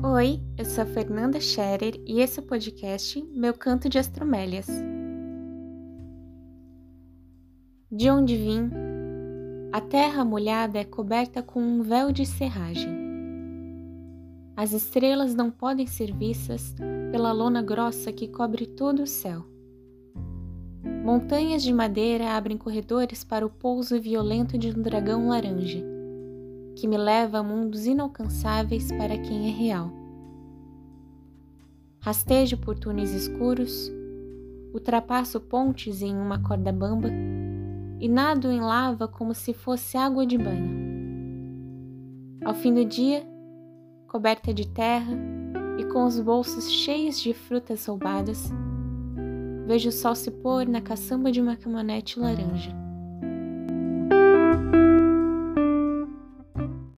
Oi, eu sou a Fernanda Scherer e esse é o podcast Meu Canto de Astromélias. De onde vim, a terra molhada é coberta com um véu de serragem. As estrelas não podem ser vistas pela lona grossa que cobre todo o céu. Montanhas de madeira abrem corredores para o pouso violento de um dragão laranja que me leva a mundos inalcançáveis para quem é real. Rastejo por túneis escuros, ultrapasso pontes em uma corda bamba e nado em lava como se fosse água de banho. Ao fim do dia, coberta de terra e com os bolsos cheios de frutas roubadas, vejo o sol se pôr na caçamba de uma caminhonete laranja.